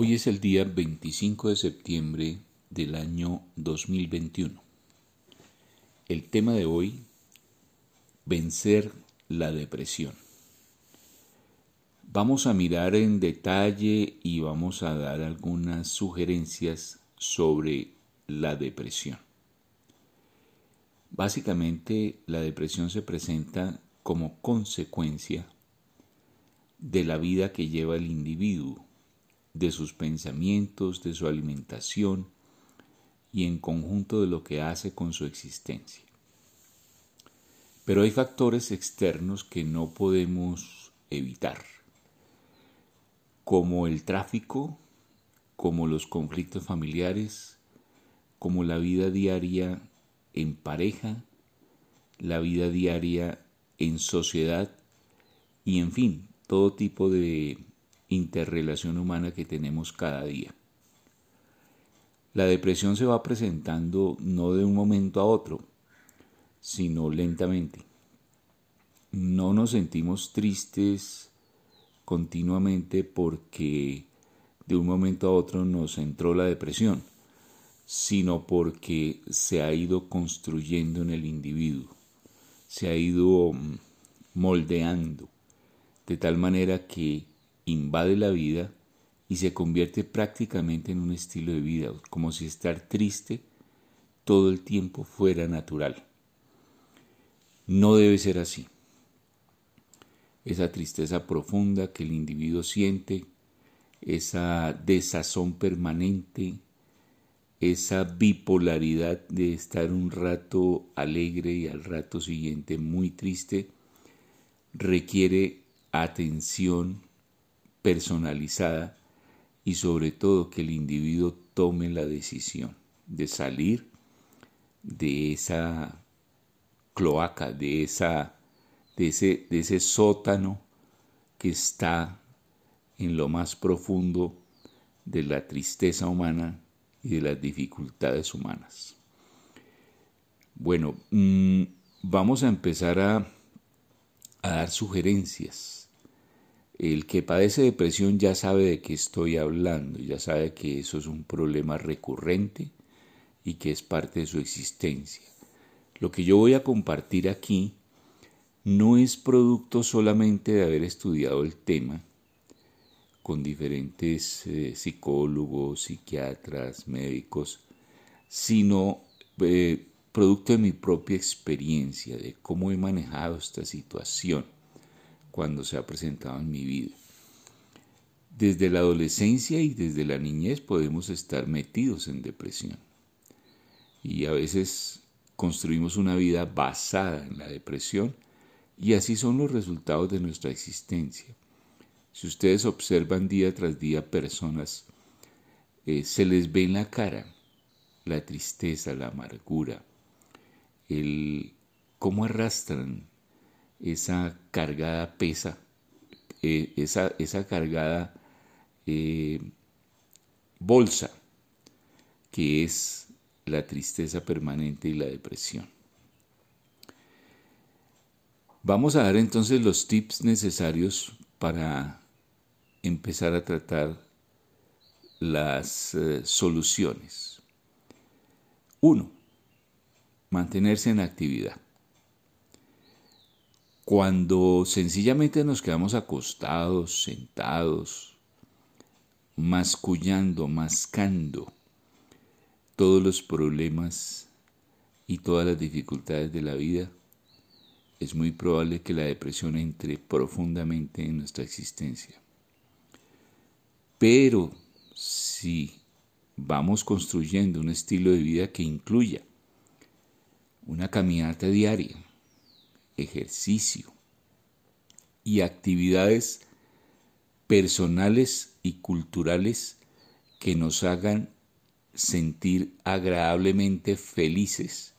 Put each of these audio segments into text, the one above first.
Hoy es el día 25 de septiembre del año 2021. El tema de hoy, vencer la depresión. Vamos a mirar en detalle y vamos a dar algunas sugerencias sobre la depresión. Básicamente, la depresión se presenta como consecuencia de la vida que lleva el individuo de sus pensamientos, de su alimentación y en conjunto de lo que hace con su existencia. Pero hay factores externos que no podemos evitar, como el tráfico, como los conflictos familiares, como la vida diaria en pareja, la vida diaria en sociedad y en fin, todo tipo de interrelación humana que tenemos cada día. La depresión se va presentando no de un momento a otro, sino lentamente. No nos sentimos tristes continuamente porque de un momento a otro nos entró la depresión, sino porque se ha ido construyendo en el individuo, se ha ido mm, moldeando, de tal manera que invade la vida y se convierte prácticamente en un estilo de vida, como si estar triste todo el tiempo fuera natural. No debe ser así. Esa tristeza profunda que el individuo siente, esa desazón permanente, esa bipolaridad de estar un rato alegre y al rato siguiente muy triste, requiere atención, personalizada y sobre todo que el individuo tome la decisión de salir de esa cloaca, de, esa, de, ese, de ese sótano que está en lo más profundo de la tristeza humana y de las dificultades humanas. Bueno, mm, vamos a empezar a, a dar sugerencias el que padece depresión ya sabe de qué estoy hablando, ya sabe que eso es un problema recurrente y que es parte de su existencia. Lo que yo voy a compartir aquí no es producto solamente de haber estudiado el tema con diferentes eh, psicólogos, psiquiatras, médicos, sino eh, producto de mi propia experiencia, de cómo he manejado esta situación cuando se ha presentado en mi vida. Desde la adolescencia y desde la niñez podemos estar metidos en depresión. Y a veces construimos una vida basada en la depresión y así son los resultados de nuestra existencia. Si ustedes observan día tras día personas, eh, se les ve en la cara la tristeza, la amargura, el cómo arrastran esa cargada pesa, eh, esa, esa, cargada eh, bolsa que es la tristeza permanente y la depresión. Vamos a dar entonces los tips necesarios para empezar a tratar las eh, soluciones. Uno, mantenerse en actividad. Cuando sencillamente nos quedamos acostados, sentados, mascullando, mascando todos los problemas y todas las dificultades de la vida, es muy probable que la depresión entre profundamente en nuestra existencia. Pero si vamos construyendo un estilo de vida que incluya una caminata diaria, ejercicio y actividades personales y culturales que nos hagan sentir agradablemente felices,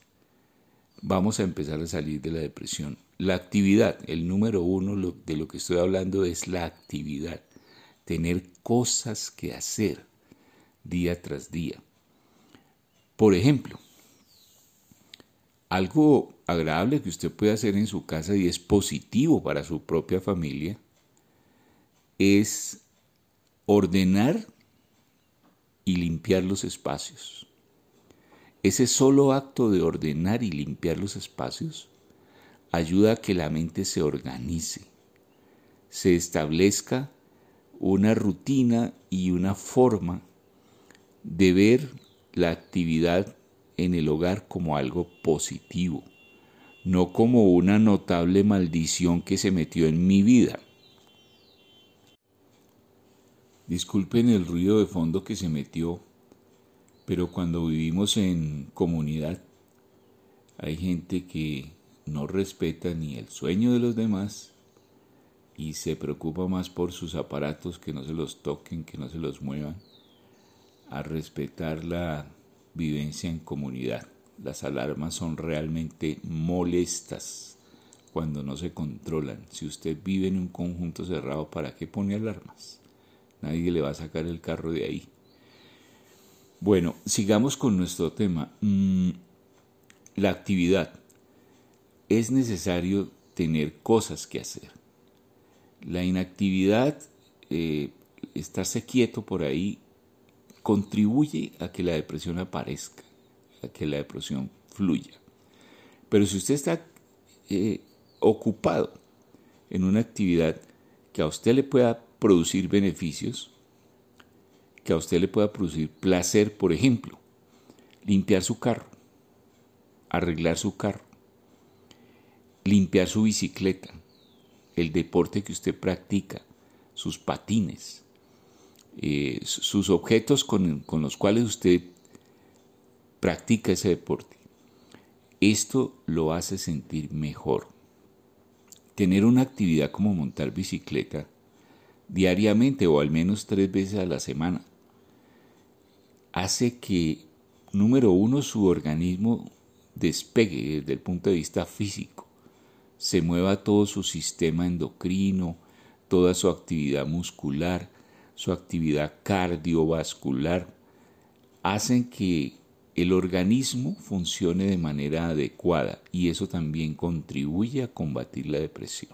vamos a empezar a salir de la depresión. La actividad, el número uno de lo que estoy hablando es la actividad, tener cosas que hacer día tras día. Por ejemplo, algo agradable que usted puede hacer en su casa y es positivo para su propia familia es ordenar y limpiar los espacios. Ese solo acto de ordenar y limpiar los espacios ayuda a que la mente se organice, se establezca una rutina y una forma de ver la actividad en el hogar como algo positivo, no como una notable maldición que se metió en mi vida. Disculpen el ruido de fondo que se metió, pero cuando vivimos en comunidad hay gente que no respeta ni el sueño de los demás y se preocupa más por sus aparatos que no se los toquen, que no se los muevan, a respetar la vivencia en comunidad. Las alarmas son realmente molestas cuando no se controlan. Si usted vive en un conjunto cerrado, ¿para qué pone alarmas? Nadie le va a sacar el carro de ahí. Bueno, sigamos con nuestro tema. Mm, la actividad. Es necesario tener cosas que hacer. La inactividad, eh, estarse quieto por ahí, contribuye a que la depresión aparezca, a que la depresión fluya. Pero si usted está eh, ocupado en una actividad que a usted le pueda producir beneficios, que a usted le pueda producir placer, por ejemplo, limpiar su carro, arreglar su carro, limpiar su bicicleta, el deporte que usted practica, sus patines, eh, sus objetos con, con los cuales usted practica ese deporte. Esto lo hace sentir mejor. Tener una actividad como montar bicicleta diariamente o al menos tres veces a la semana hace que, número uno, su organismo despegue desde el punto de vista físico, se mueva todo su sistema endocrino, toda su actividad muscular, su actividad cardiovascular, hacen que el organismo funcione de manera adecuada y eso también contribuye a combatir la depresión.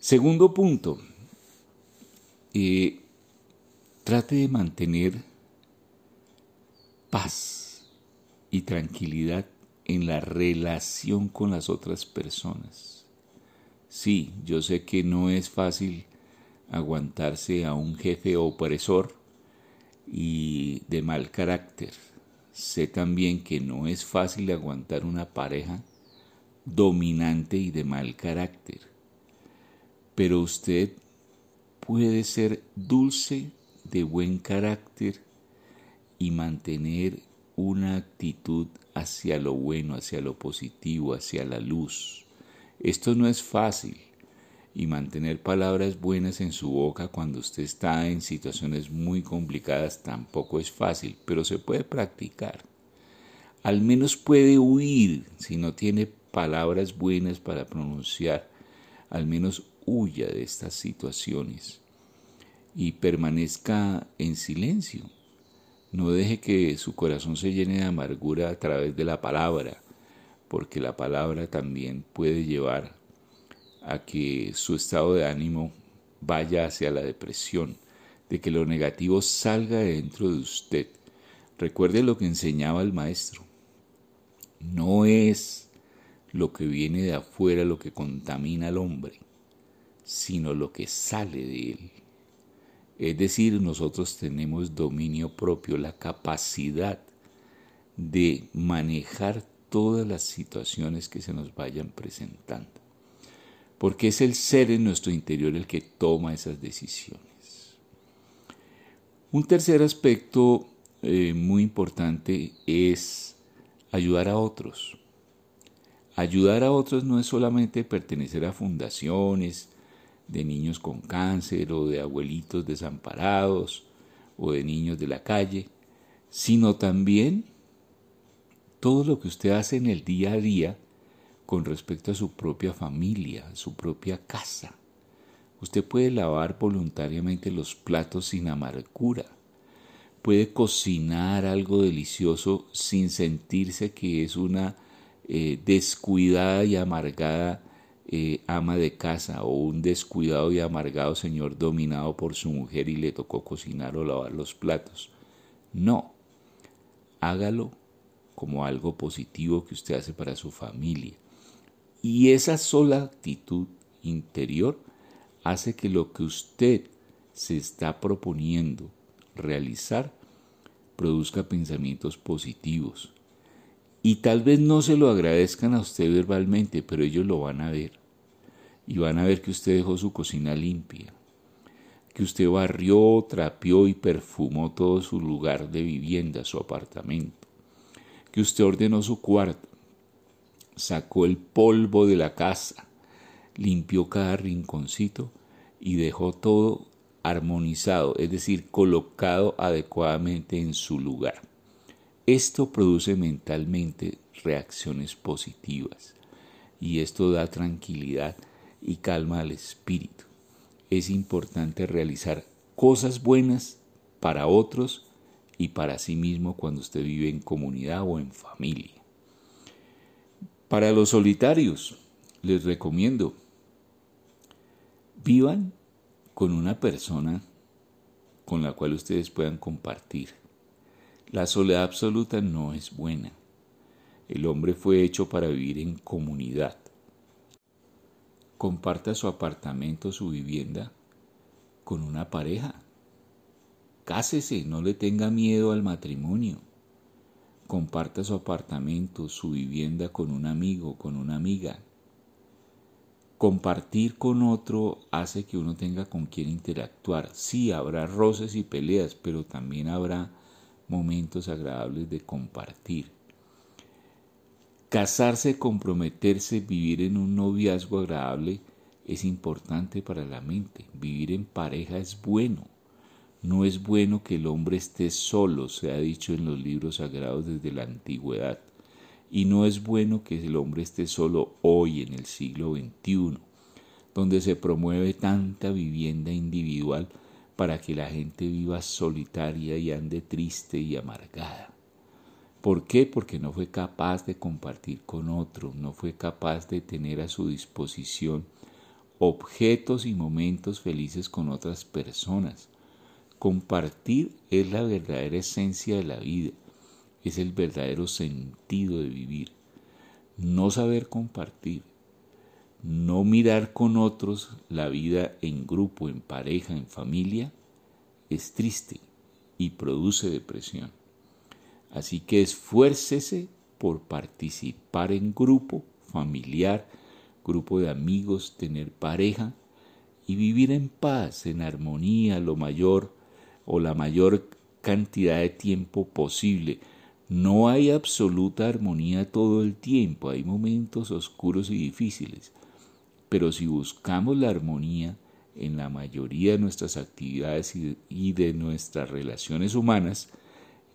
Segundo punto, eh, trate de mantener paz y tranquilidad en la relación con las otras personas. Sí, yo sé que no es fácil aguantarse a un jefe opresor y de mal carácter. Sé también que no es fácil aguantar una pareja dominante y de mal carácter. Pero usted puede ser dulce, de buen carácter y mantener una actitud hacia lo bueno, hacia lo positivo, hacia la luz. Esto no es fácil y mantener palabras buenas en su boca cuando usted está en situaciones muy complicadas tampoco es fácil, pero se puede practicar. Al menos puede huir si no tiene palabras buenas para pronunciar. Al menos huya de estas situaciones y permanezca en silencio. No deje que su corazón se llene de amargura a través de la palabra, porque la palabra también puede llevar a que su estado de ánimo vaya hacia la depresión, de que lo negativo salga dentro de usted. Recuerde lo que enseñaba el maestro. No es lo que viene de afuera lo que contamina al hombre, sino lo que sale de él. Es decir, nosotros tenemos dominio propio, la capacidad de manejar todas las situaciones que se nos vayan presentando porque es el ser en nuestro interior el que toma esas decisiones. Un tercer aspecto eh, muy importante es ayudar a otros. Ayudar a otros no es solamente pertenecer a fundaciones de niños con cáncer o de abuelitos desamparados o de niños de la calle, sino también todo lo que usted hace en el día a día con respecto a su propia familia, su propia casa. Usted puede lavar voluntariamente los platos sin amargura. Puede cocinar algo delicioso sin sentirse que es una eh, descuidada y amargada eh, ama de casa o un descuidado y amargado señor dominado por su mujer y le tocó cocinar o lavar los platos. No, hágalo como algo positivo que usted hace para su familia. Y esa sola actitud interior hace que lo que usted se está proponiendo realizar produzca pensamientos positivos. Y tal vez no se lo agradezcan a usted verbalmente, pero ellos lo van a ver. Y van a ver que usted dejó su cocina limpia, que usted barrió, trapeó y perfumó todo su lugar de vivienda, su apartamento, que usted ordenó su cuarto, sacó el polvo de la casa, limpió cada rinconcito y dejó todo armonizado, es decir, colocado adecuadamente en su lugar. Esto produce mentalmente reacciones positivas y esto da tranquilidad y calma al espíritu. Es importante realizar cosas buenas para otros y para sí mismo cuando usted vive en comunidad o en familia. Para los solitarios, les recomiendo, vivan con una persona con la cual ustedes puedan compartir. La soledad absoluta no es buena. El hombre fue hecho para vivir en comunidad. Comparta su apartamento, su vivienda con una pareja. Cásese, no le tenga miedo al matrimonio. Comparta su apartamento, su vivienda con un amigo, con una amiga. Compartir con otro hace que uno tenga con quien interactuar. Sí, habrá roces y peleas, pero también habrá momentos agradables de compartir. Casarse, comprometerse, vivir en un noviazgo agradable es importante para la mente. Vivir en pareja es bueno. No es bueno que el hombre esté solo, se ha dicho en los libros sagrados desde la antigüedad. Y no es bueno que el hombre esté solo hoy en el siglo XXI, donde se promueve tanta vivienda individual para que la gente viva solitaria y ande triste y amargada. ¿Por qué? Porque no fue capaz de compartir con otro, no fue capaz de tener a su disposición objetos y momentos felices con otras personas. Compartir es la verdadera esencia de la vida, es el verdadero sentido de vivir. No saber compartir, no mirar con otros la vida en grupo, en pareja, en familia, es triste y produce depresión. Así que esfuércese por participar en grupo, familiar, grupo de amigos, tener pareja y vivir en paz, en armonía, lo mayor o la mayor cantidad de tiempo posible. No hay absoluta armonía todo el tiempo, hay momentos oscuros y difíciles. Pero si buscamos la armonía en la mayoría de nuestras actividades y de nuestras relaciones humanas,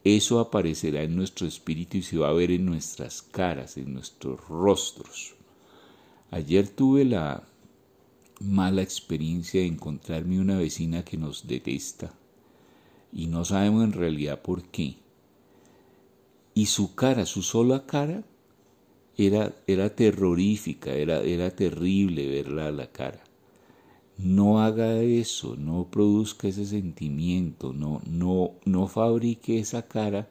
eso aparecerá en nuestro espíritu y se va a ver en nuestras caras, en nuestros rostros. Ayer tuve la mala experiencia de encontrarme una vecina que nos detesta y no sabemos en realidad por qué. Y su cara, su sola cara, era, era terrorífica, era, era terrible verla a la cara. No haga eso, no produzca ese sentimiento, no, no, no fabrique esa cara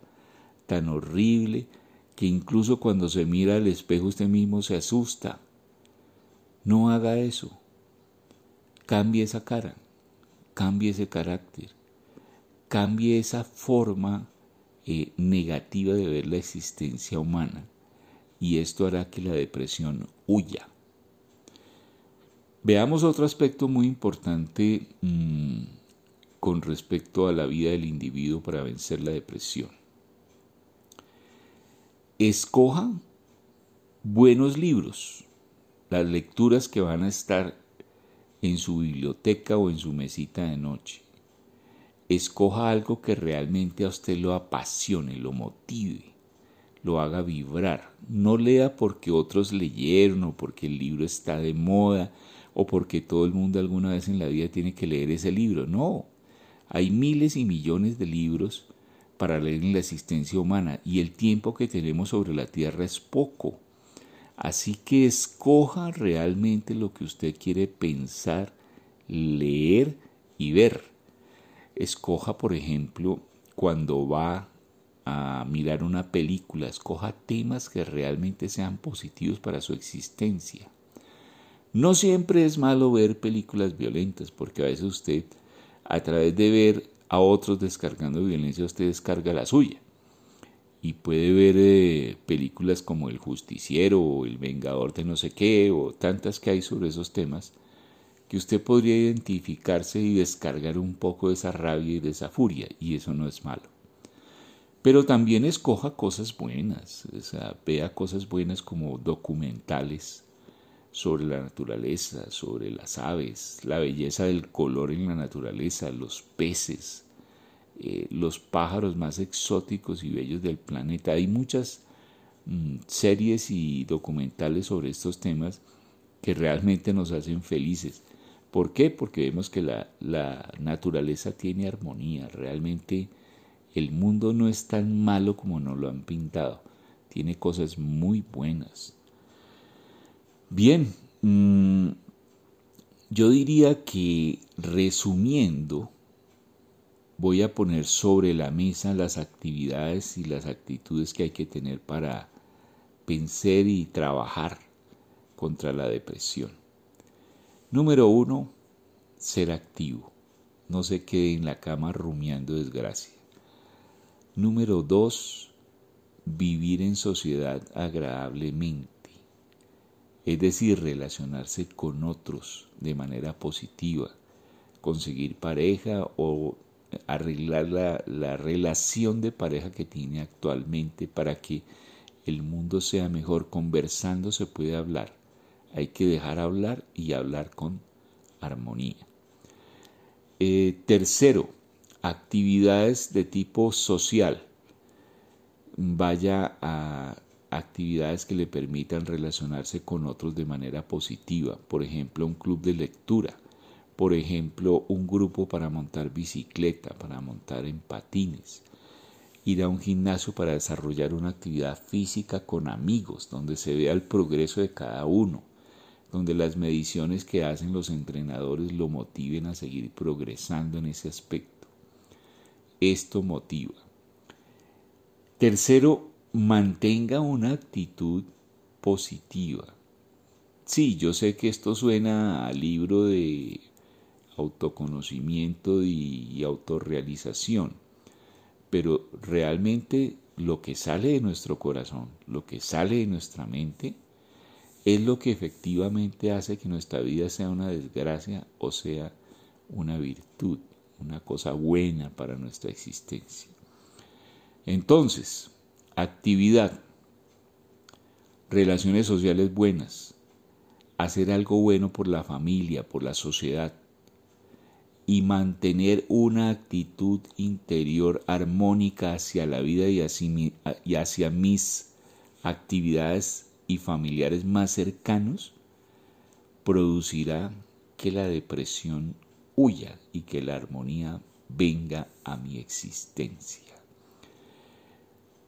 tan horrible que incluso cuando se mira al espejo usted mismo se asusta. No haga eso. Cambie esa cara, cambie ese carácter, cambie esa forma eh, negativa de ver la existencia humana y esto hará que la depresión huya. Veamos otro aspecto muy importante mm, con respecto a la vida del individuo para vencer la depresión. Escoja buenos libros, las lecturas que van a estar en su biblioteca o en su mesita de noche. Escoja algo que realmente a usted lo apasione, lo motive lo haga vibrar. No lea porque otros leyeron o porque el libro está de moda o porque todo el mundo alguna vez en la vida tiene que leer ese libro. No, hay miles y millones de libros para leer en la existencia humana y el tiempo que tenemos sobre la tierra es poco. Así que escoja realmente lo que usted quiere pensar, leer y ver. Escoja, por ejemplo, cuando va a mirar una película, escoja temas que realmente sean positivos para su existencia. No siempre es malo ver películas violentas, porque a veces usted, a través de ver a otros descargando violencia, usted descarga la suya. Y puede ver eh, películas como El Justiciero o El Vengador de no sé qué, o tantas que hay sobre esos temas, que usted podría identificarse y descargar un poco de esa rabia y de esa furia, y eso no es malo. Pero también escoja cosas buenas, vea cosas buenas como documentales sobre la naturaleza, sobre las aves, la belleza del color en la naturaleza, los peces, eh, los pájaros más exóticos y bellos del planeta. Hay muchas mm, series y documentales sobre estos temas que realmente nos hacen felices. ¿Por qué? Porque vemos que la, naturaleza tiene armonía, realmente el mundo no es tan malo como nos lo han pintado, tiene cosas muy buenas. Bien, mm, yo diría que resumiendo, voy a poner sobre la mesa las actividades y las actitudes que hay que tener para pensar y trabajar contra la depresión. Número uno, ser activo. No se quede en la cama rumiando desgracia. Número dos, vivir en sociedad agradablemente es decir, relacionarse con otros de manera positiva, conseguir pareja o arreglar la, la, relación de pareja que tiene actualmente para que el mundo sea mejor. Conversando se puede hablar. Hay que dejar hablar y hablar con armonía. Eh, tercero, actividades de tipo social. Vaya a actividades que le permitan relacionarse con otros de manera positiva, por ejemplo, un club de lectura, por ejemplo, un grupo para montar bicicleta, para montar en patines, ir a un gimnasio para desarrollar una actividad física con amigos, donde se vea el progreso de cada uno, donde las mediciones que hacen los entrenadores lo motiven a seguir progresando en ese aspecto. Esto motiva. Tercero, mantenga una actitud positiva. Sí, yo sé que esto suena a libro de autoconocimiento y, autorrealización, pero realmente lo que sale de nuestro corazón, lo que sale de nuestra mente, es lo que efectivamente hace que nuestra vida sea una desgracia o sea una virtud, una cosa buena para nuestra existencia. Entonces, actividad, relaciones sociales buenas, hacer algo bueno por la familia, por la sociedad y mantener una actitud interior armónica hacia la vida y hacia, mis actividades y familiares más cercanos, producirá que la depresión huya y que la armonía venga a mi existencia.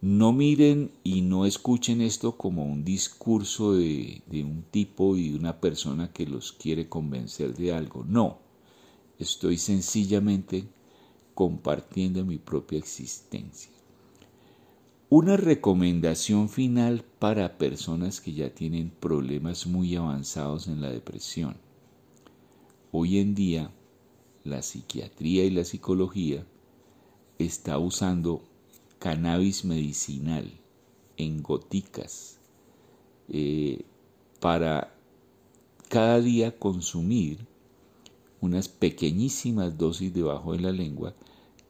No miren y no escuchen esto como un discurso de, un tipo y de una persona que los quiere convencer de algo. No, estoy sencillamente compartiendo mi propia existencia. Una recomendación final para personas que ya tienen problemas muy avanzados en la depresión. Hoy en día, la psiquiatría y la psicología está usando cannabis medicinal en goticas eh, para cada día consumir unas pequeñísimas dosis debajo de la lengua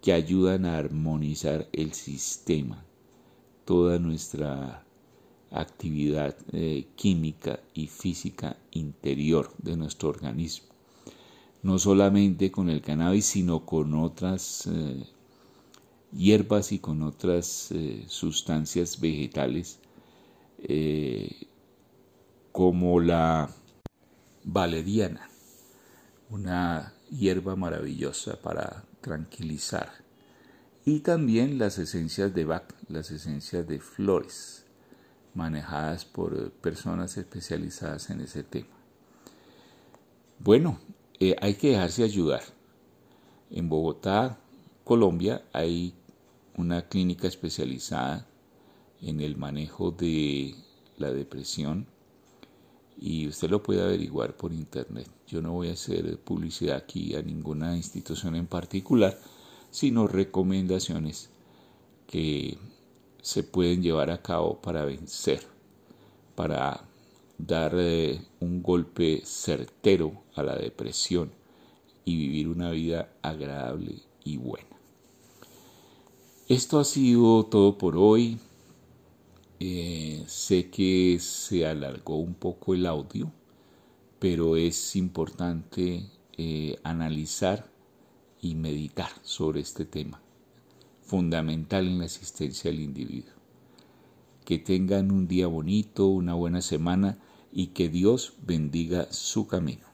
que ayudan a armonizar el sistema, toda nuestra actividad eh, química y física interior de nuestro organismo. No solamente con el cannabis, sino con otras eh, hierbas y con otras eh, sustancias vegetales como la valeriana, una hierba maravillosa para tranquilizar, y también las esencias de Bach, las esencias de flores, manejadas por personas especializadas en ese tema. Bueno, eh, hay que dejarse ayudar. En Bogotá, Colombia, hay una clínica especializada en el manejo de la depresión y usted lo puede averiguar por internet. Yo no voy a hacer publicidad aquí a ninguna institución en particular, sino recomendaciones que se pueden llevar a cabo para vencer, para dar eh, un golpe certero a la depresión y vivir una vida agradable y buena. Esto ha sido todo por hoy. Eh, sé que se alargó un poco el audio, pero es importante eh, analizar y meditar sobre este tema, fundamental en la existencia del individuo. Que tengan un día bonito, una buena semana y que Dios bendiga su camino.